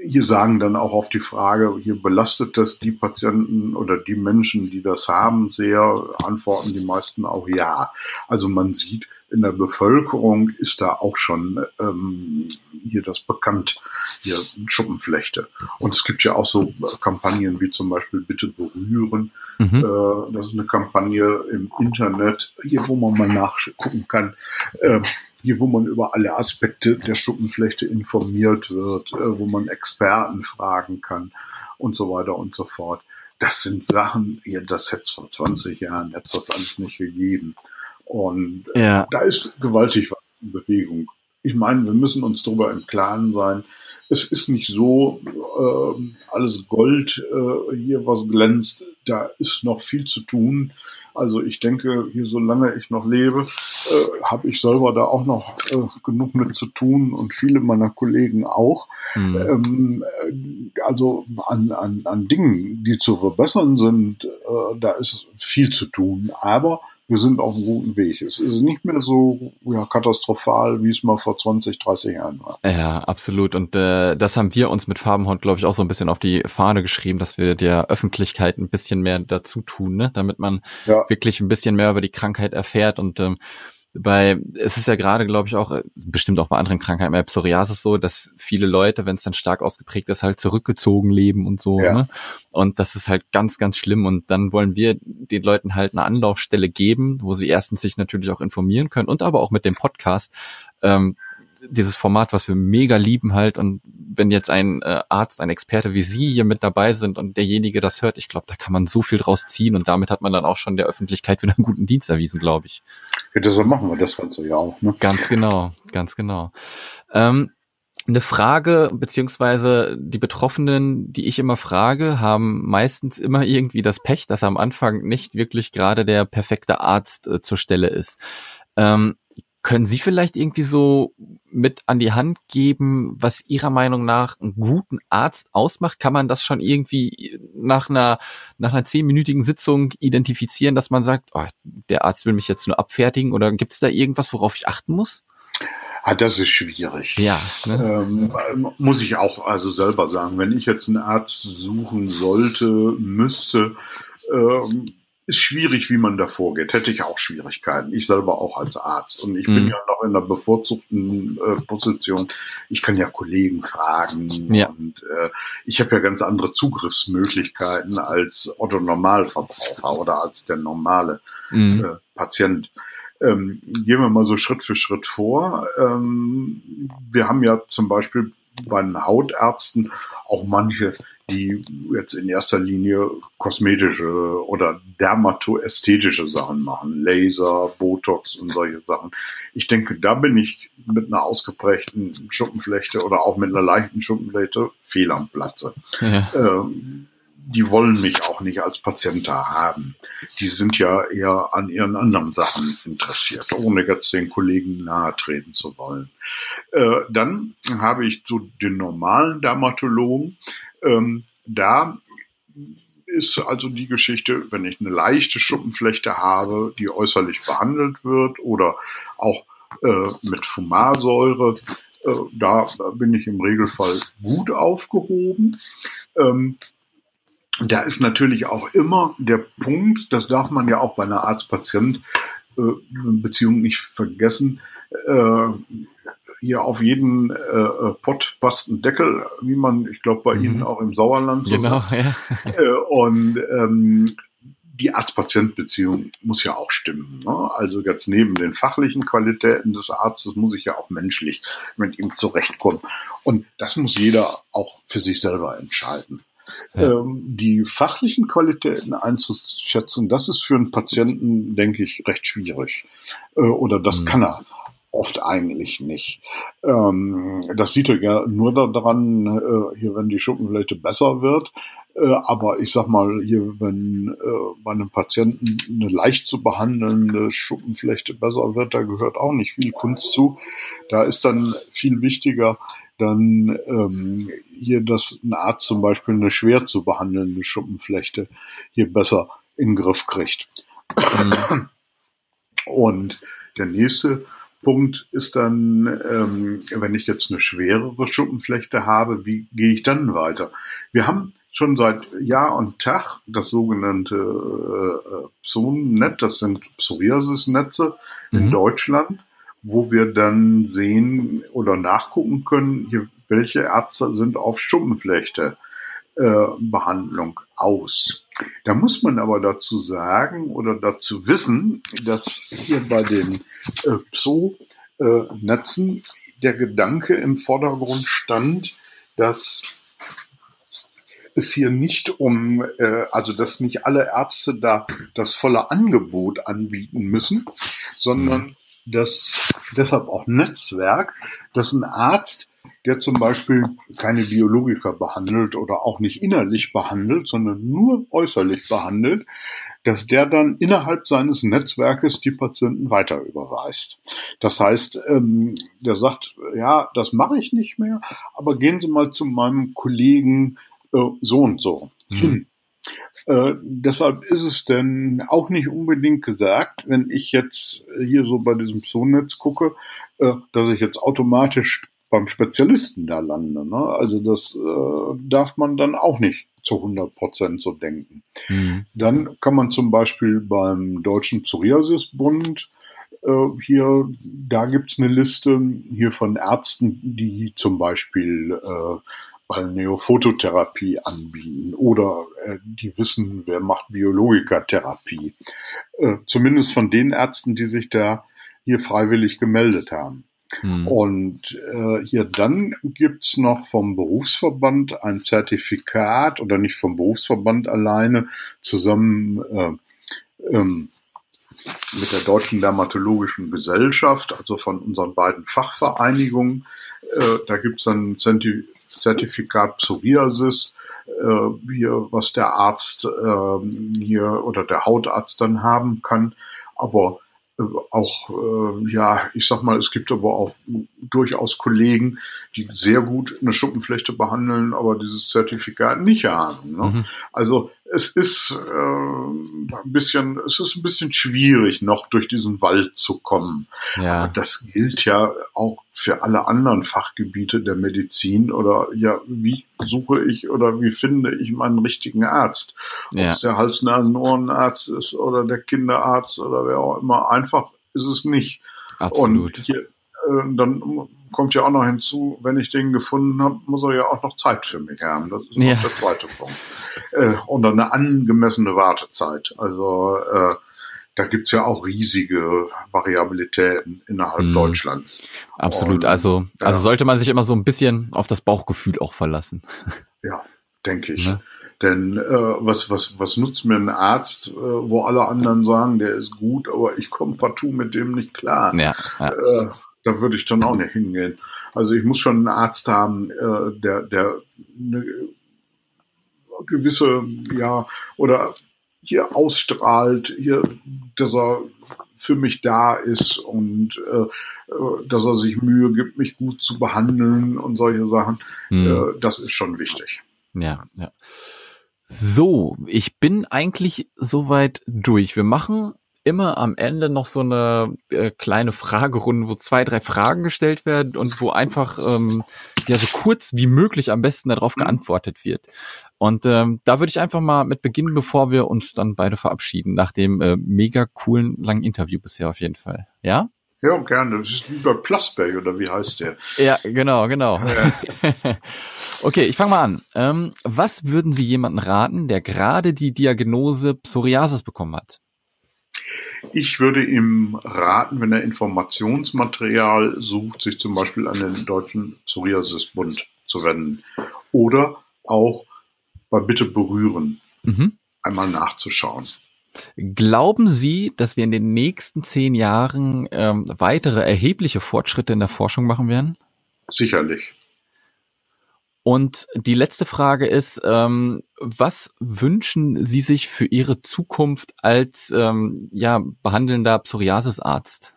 hier sagen dann auch auf die Frage, hier belastet das die Patienten oder die Menschen, die das haben, sehr, antworten die meisten auch ja. Also man sieht, in der Bevölkerung ist da auch schon ähm, hier das bekannt, hier Schuppenflechte. Und es gibt ja auch so Kampagnen wie zum Beispiel Bitte berühren. Mhm. Äh, das ist eine Kampagne im Internet, hier wo man mal nachgucken kann. Äh, hier, wo man über alle Aspekte der Schuppenflechte informiert wird, äh, wo man Experten fragen kann und so weiter und so fort. Das sind Sachen, hier, das hätte es vor 20 Jahren, hätte es das alles nicht gegeben. Und äh, ja. da ist gewaltig was in Bewegung ich meine, wir müssen uns darüber im Klaren sein. Es ist nicht so äh, alles Gold äh, hier, was glänzt. Da ist noch viel zu tun. Also ich denke, hier solange ich noch lebe, äh, habe ich selber da auch noch äh, genug mit zu tun und viele meiner Kollegen auch. Mhm. Ähm, äh, also an, an, an Dingen, die zu verbessern sind, da ist viel zu tun. Aber wir sind auf einem guten Weg. Es ist nicht mehr so ja, katastrophal, wie es mal vor 20, 30 Jahren war. Ja, absolut. Und äh, das haben wir uns mit Farbenhund, glaube ich, auch so ein bisschen auf die Fahne geschrieben, dass wir der Öffentlichkeit ein bisschen mehr dazu tun, ne? damit man ja. wirklich ein bisschen mehr über die Krankheit erfährt und ähm, bei, es ist ja gerade, glaube ich, auch, bestimmt auch bei anderen Krankheiten, bei Psoriasis so, dass viele Leute, wenn es dann stark ausgeprägt ist, halt zurückgezogen leben und so. Ja. Ne? Und das ist halt ganz, ganz schlimm. Und dann wollen wir den Leuten halt eine Anlaufstelle geben, wo sie erstens sich natürlich auch informieren können und aber auch mit dem Podcast ähm, dieses Format, was wir mega lieben halt. Und wenn jetzt ein äh, Arzt, ein Experte wie Sie hier mit dabei sind und derjenige das hört, ich glaube, da kann man so viel draus ziehen und damit hat man dann auch schon der Öffentlichkeit wieder einen guten Dienst erwiesen, glaube ich. Ja, deshalb machen wir das Ganze ja auch. Ne? Ganz genau, ganz genau. Ähm, eine Frage, beziehungsweise die Betroffenen, die ich immer frage, haben meistens immer irgendwie das Pech, dass am Anfang nicht wirklich gerade der perfekte Arzt äh, zur Stelle ist. Ähm, können Sie vielleicht irgendwie so mit an die Hand geben, was Ihrer Meinung nach einen guten Arzt ausmacht? Kann man das schon irgendwie nach einer, nach einer zehnminütigen Sitzung identifizieren, dass man sagt, oh, der Arzt will mich jetzt nur abfertigen? Oder gibt es da irgendwas, worauf ich achten muss? Ah, das ist schwierig. Ja. Ne? Ähm, muss ich auch also selber sagen, wenn ich jetzt einen Arzt suchen sollte, müsste, ähm, ist schwierig, wie man da vorgeht. Hätte ich auch Schwierigkeiten. Ich selber auch als Arzt. Und ich mhm. bin ja noch in einer bevorzugten äh, Position. Ich kann ja Kollegen fragen. Ja. Und äh, ich habe ja ganz andere Zugriffsmöglichkeiten als Otto Normalverbraucher oder als der normale mhm. äh, Patient. Ähm, gehen wir mal so Schritt für Schritt vor. Ähm, wir haben ja zum Beispiel bei den Hautärzten auch manche, die jetzt in erster Linie kosmetische oder dermatoästhetische Sachen machen. Laser, Botox und solche Sachen. Ich denke, da bin ich mit einer ausgeprägten Schuppenflechte oder auch mit einer leichten Schuppenflechte fehl am Platze. Ja. Ähm, die wollen mich auch nicht als Patient da haben. Die sind ja eher an ihren anderen Sachen interessiert, ohne jetzt den Kollegen nahe treten zu wollen. Äh, dann habe ich so den normalen Dermatologen. Ähm, da ist also die Geschichte, wenn ich eine leichte Schuppenflechte habe, die äußerlich behandelt wird oder auch äh, mit Fumarsäure. Äh, da bin ich im Regelfall gut aufgehoben. Ähm, da ist natürlich auch immer der Punkt, das darf man ja auch bei einer Arzt-Patient-Beziehung äh, nicht vergessen, äh, hier auf jeden äh, Pott passt ein Deckel, wie man, ich glaube, bei mhm. Ihnen auch im Sauerland so Genau, ja. Und ähm, die Arzt-Patient-Beziehung muss ja auch stimmen. Ne? Also jetzt neben den fachlichen Qualitäten des Arztes muss ich ja auch menschlich mit ihm zurechtkommen. Und das muss jeder auch für sich selber entscheiden. Ja. Ähm, die fachlichen Qualitäten einzuschätzen, das ist für einen Patienten, denke ich, recht schwierig. Äh, oder das mhm. kann er oft eigentlich nicht. Ähm, das sieht er ja nur daran, äh, hier, wenn die Schuppenfläche besser wird. Äh, aber ich sag mal, hier, wenn äh, bei einem Patienten eine leicht zu behandelnde Schuppenflechte besser wird, da gehört auch nicht viel Kunst zu. Da ist dann viel wichtiger, dann ähm, hier, dass ein Arzt zum Beispiel eine schwer zu behandelnde Schuppenflechte hier besser in den Griff kriegt. Mhm. Und der nächste Punkt ist dann, ähm, wenn ich jetzt eine schwerere Schuppenflechte habe, wie gehe ich dann weiter? Wir haben schon seit Jahr und Tag das sogenannte äh, Psonen-Net, das sind Psoriasis-Netze mhm. in Deutschland, wo wir dann sehen oder nachgucken können, hier, welche Ärzte sind auf Schuppenflechte äh, Behandlung aus. Da muss man aber dazu sagen oder dazu wissen, dass hier bei den äh, Pso-Netzen äh, der Gedanke im Vordergrund stand, dass es hier nicht um, äh, also dass nicht alle Ärzte da das volle Angebot anbieten müssen, sondern dass deshalb auch Netzwerk, dass ein Arzt der zum Beispiel keine Biologiker behandelt oder auch nicht innerlich behandelt, sondern nur äußerlich behandelt, dass der dann innerhalb seines Netzwerkes die Patienten weiter überweist. Das heißt, ähm, der sagt, ja, das mache ich nicht mehr, aber gehen Sie mal zu meinem Kollegen äh, so und so mhm. hin. Äh, deshalb ist es denn auch nicht unbedingt gesagt, wenn ich jetzt hier so bei diesem Zonetz gucke, äh, dass ich jetzt automatisch beim Spezialisten da lande. Ne? Also das äh, darf man dann auch nicht zu 100 Prozent so denken. Mhm. Dann kann man zum Beispiel beim Deutschen Psoriasisbund äh, hier, da gibt's eine Liste hier von Ärzten, die zum Beispiel äh, Balneophototherapie anbieten oder äh, die wissen, wer macht Biologikatherapie. Äh, zumindest von den Ärzten, die sich da hier freiwillig gemeldet haben. Hm. Und äh, hier dann gibt's noch vom Berufsverband ein Zertifikat oder nicht vom Berufsverband alleine zusammen äh, ähm, mit der Deutschen Dermatologischen Gesellschaft, also von unseren beiden Fachvereinigungen. Äh, da gibt's dann Zertifikat Psoriasis, äh, hier, was der Arzt äh, hier oder der Hautarzt dann haben kann. Aber auch, äh, ja, ich sag mal, es gibt aber auch durchaus Kollegen, die sehr gut eine Schuppenflechte behandeln, aber dieses Zertifikat nicht haben. Ne? Mhm. Also es ist äh, ein bisschen, es ist ein bisschen schwierig, noch durch diesen Wald zu kommen. Ja. Aber das gilt ja auch für alle anderen Fachgebiete der Medizin oder ja, wie suche ich oder wie finde ich meinen richtigen Arzt? Ja. Ob es der Hals-Nasen-Ohrenarzt ist oder der Kinderarzt oder wer auch immer. Einfach ist es nicht. Absolut. Und hier, äh, dann kommt ja auch noch hinzu, wenn ich den gefunden habe, muss er ja auch noch Zeit für mich haben. Das ist ja. der zweite Punkt. Äh, und eine angemessene Wartezeit. Also äh, da gibt's ja auch riesige Variabilitäten innerhalb mhm. Deutschlands. Absolut. Und, also, also ja. sollte man sich immer so ein bisschen auf das Bauchgefühl auch verlassen. Ja, denke ich. Ne? Denn äh, was, was, was nutzt mir ein Arzt, äh, wo alle anderen sagen, der ist gut, aber ich komme partout mit dem nicht klar. Ja, ja. Äh, da würde ich dann auch nicht hingehen. Also ich muss schon einen Arzt haben, äh, der, der eine gewisse, ja, oder hier ausstrahlt, hier, dass er für mich da ist und äh, dass er sich Mühe gibt, mich gut zu behandeln und solche Sachen. Hm. Äh, das ist schon wichtig. Ja, ja. So, ich bin eigentlich soweit durch. Wir machen immer am Ende noch so eine äh, kleine Fragerunde, wo zwei, drei Fragen gestellt werden und wo einfach ähm, ja so kurz wie möglich am besten darauf mhm. geantwortet wird. Und ähm, da würde ich einfach mal mit beginnen, bevor wir uns dann beide verabschieden, nach dem äh, mega coolen langen Interview bisher auf jeden Fall. Ja? Ja, gerne. Das ist wie bei Plasberg, oder wie heißt der? Ja, genau, genau. Ja. okay, ich fange mal an. Ähm, was würden Sie jemanden raten, der gerade die Diagnose Psoriasis bekommen hat? Ich würde ihm raten, wenn er Informationsmaterial sucht, sich zum Beispiel an den Deutschen Psoriasisbund zu wenden. Oder auch bei Bitte berühren mhm. einmal nachzuschauen. Glauben Sie, dass wir in den nächsten zehn Jahren ähm, weitere erhebliche Fortschritte in der Forschung machen werden? Sicherlich. Und die letzte Frage ist, ähm, was wünschen Sie sich für Ihre Zukunft als ähm, ja, behandelnder Psoriasisarzt?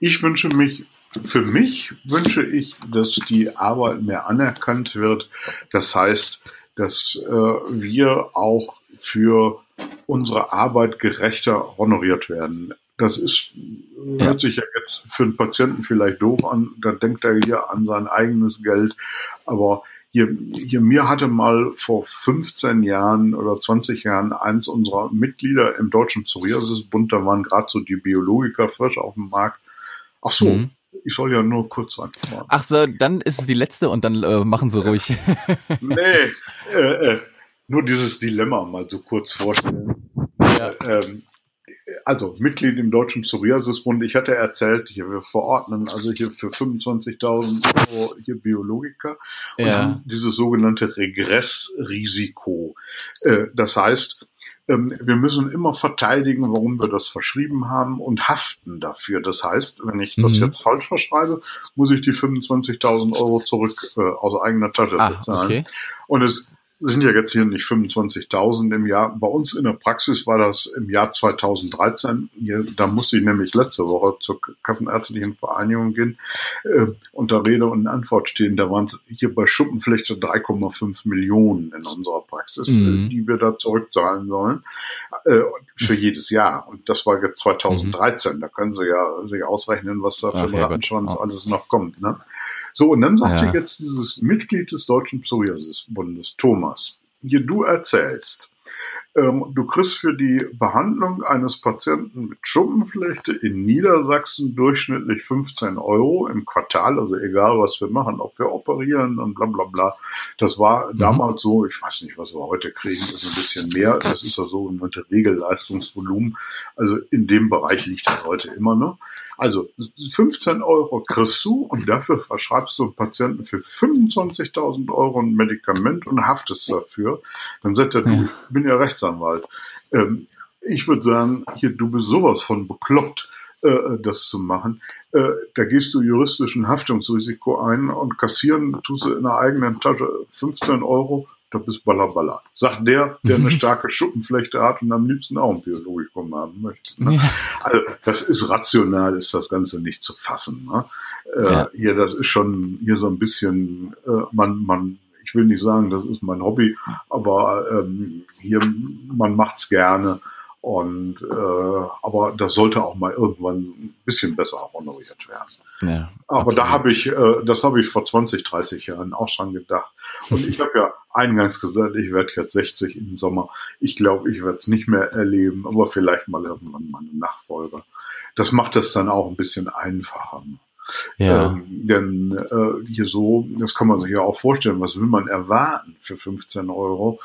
Ich wünsche mich, für mich wünsche ich, dass die Arbeit mehr anerkannt wird. Das heißt, dass äh, wir auch für unsere Arbeit gerechter honoriert werden. Das ist, ja. hört sich ja jetzt für einen Patienten vielleicht doof an, da denkt er hier an sein eigenes Geld, aber hier, hier mir hatte mal vor 15 Jahren oder 20 Jahren eins unserer Mitglieder im Deutschen Psoriasisbund, da waren gerade so die Biologiker frisch auf dem Markt. Ach so, mhm. ich soll ja nur kurz sagen. Ach so, dann ist es die letzte und dann äh, machen Sie ruhig. nee, äh, äh, nur dieses Dilemma mal so kurz vorstellen. Ja. Ähm, also Mitglied im Deutschen Psoriasisbund. Ich hatte erzählt, hier wir verordnen also hier für 25.000 Euro hier Biologiker und ja. haben dieses sogenannte Regressrisiko. Äh, das heißt, ähm, wir müssen immer verteidigen, warum wir das verschrieben haben und haften dafür. Das heißt, wenn ich das mhm. jetzt falsch verschreibe, muss ich die 25.000 Euro zurück äh, aus eigener Tasche ah, bezahlen. Okay. Und es sind ja jetzt hier nicht 25.000 im Jahr. Bei uns in der Praxis war das im Jahr 2013. Hier, da musste ich nämlich letzte Woche zur Kassenärztlichen Vereinigung gehen äh, da Rede und Antwort stehen. Da waren es hier bei Schuppenflechte 3,5 Millionen in unserer Praxis, äh, mhm. die wir da zurückzahlen sollen äh, für jedes Jahr. Und das war jetzt 2013. Mhm. Da können Sie ja sich ausrechnen, was da für ein Rattenschwanz alles noch kommt. Ne? So, und dann sagte ja. jetzt dieses Mitglied des Deutschen Psoriasisbundes, Thomas, hier du erzählst, du kriegst für die Behandlung eines Patienten mit Schuppenflechte in Niedersachsen durchschnittlich 15 Euro im Quartal, also egal was wir machen, ob wir operieren und bla bla bla. Das war mhm. damals so, ich weiß nicht, was wir heute kriegen, ist ein bisschen mehr. Das ist das sogenannte Regelleistungsvolumen. Also in dem Bereich liegt das heute immer noch. Also 15 Euro kriegst du und dafür verschreibst du Patienten für 25.000 Euro ein Medikament und haftest dafür. Dann sagt er, du, ich bin ja Rechtsanwalt. Ähm, ich würde sagen, hier, du bist sowas von bekloppt, äh, das zu machen. Äh, da gehst du juristischen Haftungsrisiko ein und kassieren tust du in der eigenen Tasche 15 Euro da bist Ballaballa. Sagt der, der eine starke Schuppenflechte hat und am liebsten auch ein Biologikum haben möchte. Ne? Ja. Also das ist rational, ist das Ganze nicht zu fassen. Ne? Äh, ja. Hier, das ist schon hier so ein bisschen, äh, man, man, ich will nicht sagen, das ist mein Hobby, aber ähm, hier, man macht's gerne. Und äh, aber das sollte auch mal irgendwann ein bisschen besser honoriert werden. Ja, aber absolut. da habe ich, äh, das habe ich vor 20, 30 Jahren auch schon gedacht. Und ich habe ja eingangs gesagt, ich werde jetzt 60 im Sommer. Ich glaube, ich werde es nicht mehr erleben, aber vielleicht mal irgendwann meine Nachfolger. Das macht es dann auch ein bisschen einfacher. Ja. Ähm, denn äh, hier so, das kann man sich ja auch vorstellen, was will man erwarten für 15 Euro?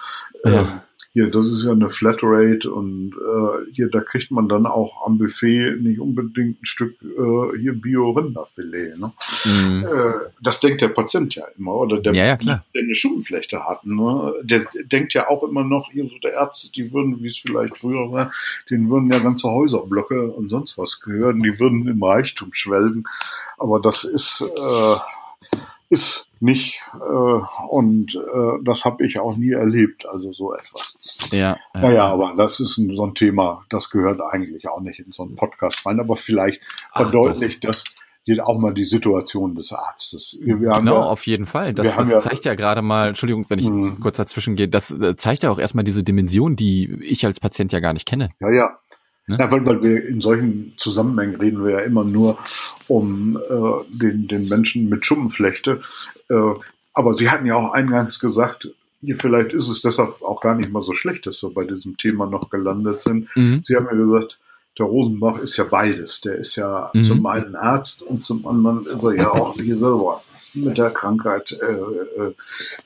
Ja. Ähm, hier, das ist ja eine Flatrate und äh, hier, da kriegt man dann auch am Buffet nicht unbedingt ein Stück äh, hier Bio-Rinderfilet. Ne? Mhm. Äh, das denkt der Patient ja immer, oder der, ja, ja, der eine Schuppenflechte hat. Ne? Der denkt ja auch immer noch, hier so der Ärzte, die würden, wie es vielleicht früher war, denen würden ja ganze Häuserblöcke und sonst was gehören, die würden im Reichtum schwelgen. Aber das ist, äh, ist nicht äh, und äh, das habe ich auch nie erlebt, also so etwas. Ja. Äh, naja, aber das ist ein, so ein Thema, das gehört eigentlich auch nicht in so einen Podcast rein, aber vielleicht verdeutlicht das auch mal die Situation des Arztes. Genau, ja, auf jeden Fall. Das, das ja, zeigt ja gerade mal, Entschuldigung, wenn ich mh. kurz dazwischen gehe, das äh, zeigt ja auch erstmal diese Dimension, die ich als Patient ja gar nicht kenne. Ja, ja. Ne? Ja, weil, weil wir in solchen Zusammenhängen reden wir ja immer nur um äh, den, den Menschen mit Schuppenflechte. Äh, aber Sie hatten ja auch eingangs gesagt, hier vielleicht ist es deshalb auch gar nicht mal so schlecht, dass wir bei diesem Thema noch gelandet sind. Mhm. Sie haben ja gesagt, der Rosenbach ist ja beides. Der ist ja mhm. zum einen Arzt und zum anderen ist er ja auch hier selber mit der Krankheit äh, äh,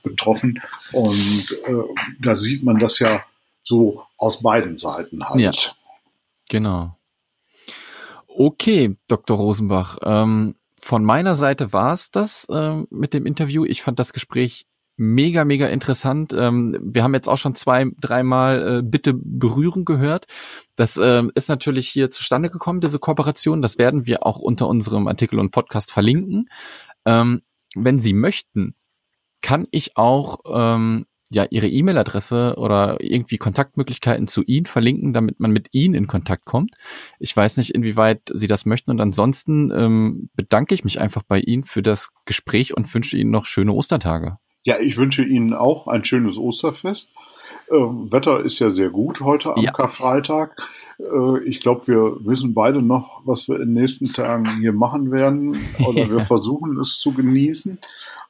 betroffen. Und äh, da sieht man das ja so aus beiden Seiten halt. Ja. Genau. Okay, Dr. Rosenbach. Ähm, von meiner Seite war es das ähm, mit dem Interview. Ich fand das Gespräch mega, mega interessant. Ähm, wir haben jetzt auch schon zwei, dreimal äh, Bitte berühren gehört. Das ähm, ist natürlich hier zustande gekommen, diese Kooperation. Das werden wir auch unter unserem Artikel und Podcast verlinken. Ähm, wenn Sie möchten, kann ich auch ähm, ja ihre E-Mail-Adresse oder irgendwie Kontaktmöglichkeiten zu Ihnen verlinken, damit man mit Ihnen in Kontakt kommt. Ich weiß nicht, inwieweit Sie das möchten. Und ansonsten ähm, bedanke ich mich einfach bei Ihnen für das Gespräch und wünsche Ihnen noch schöne Ostertage. Ja, ich wünsche Ihnen auch ein schönes Osterfest. Äh, Wetter ist ja sehr gut heute am ja. Karfreitag. Äh, ich glaube, wir wissen beide noch, was wir in den nächsten Tagen hier machen werden. Oder wir versuchen es zu genießen.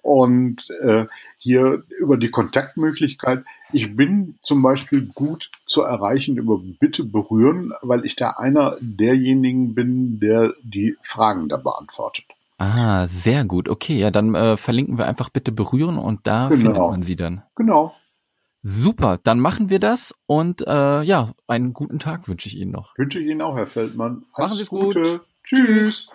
Und äh, hier über die Kontaktmöglichkeit. Ich bin zum Beispiel gut zu erreichen über Bitte berühren, weil ich da einer derjenigen bin, der die Fragen da beantwortet. Ah, sehr gut. Okay, ja, dann äh, verlinken wir einfach bitte berühren und da genau. findet man sie dann. Genau. Super, dann machen wir das und äh, ja, einen guten Tag wünsche ich Ihnen noch. Wünsche ich Ihnen auch, Herr Feldmann. Alles machen Sie es gut. Tschüss.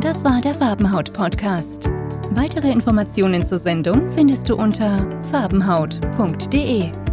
Das war der Farbenhaut-Podcast. Weitere Informationen zur Sendung findest du unter farbenhaut.de.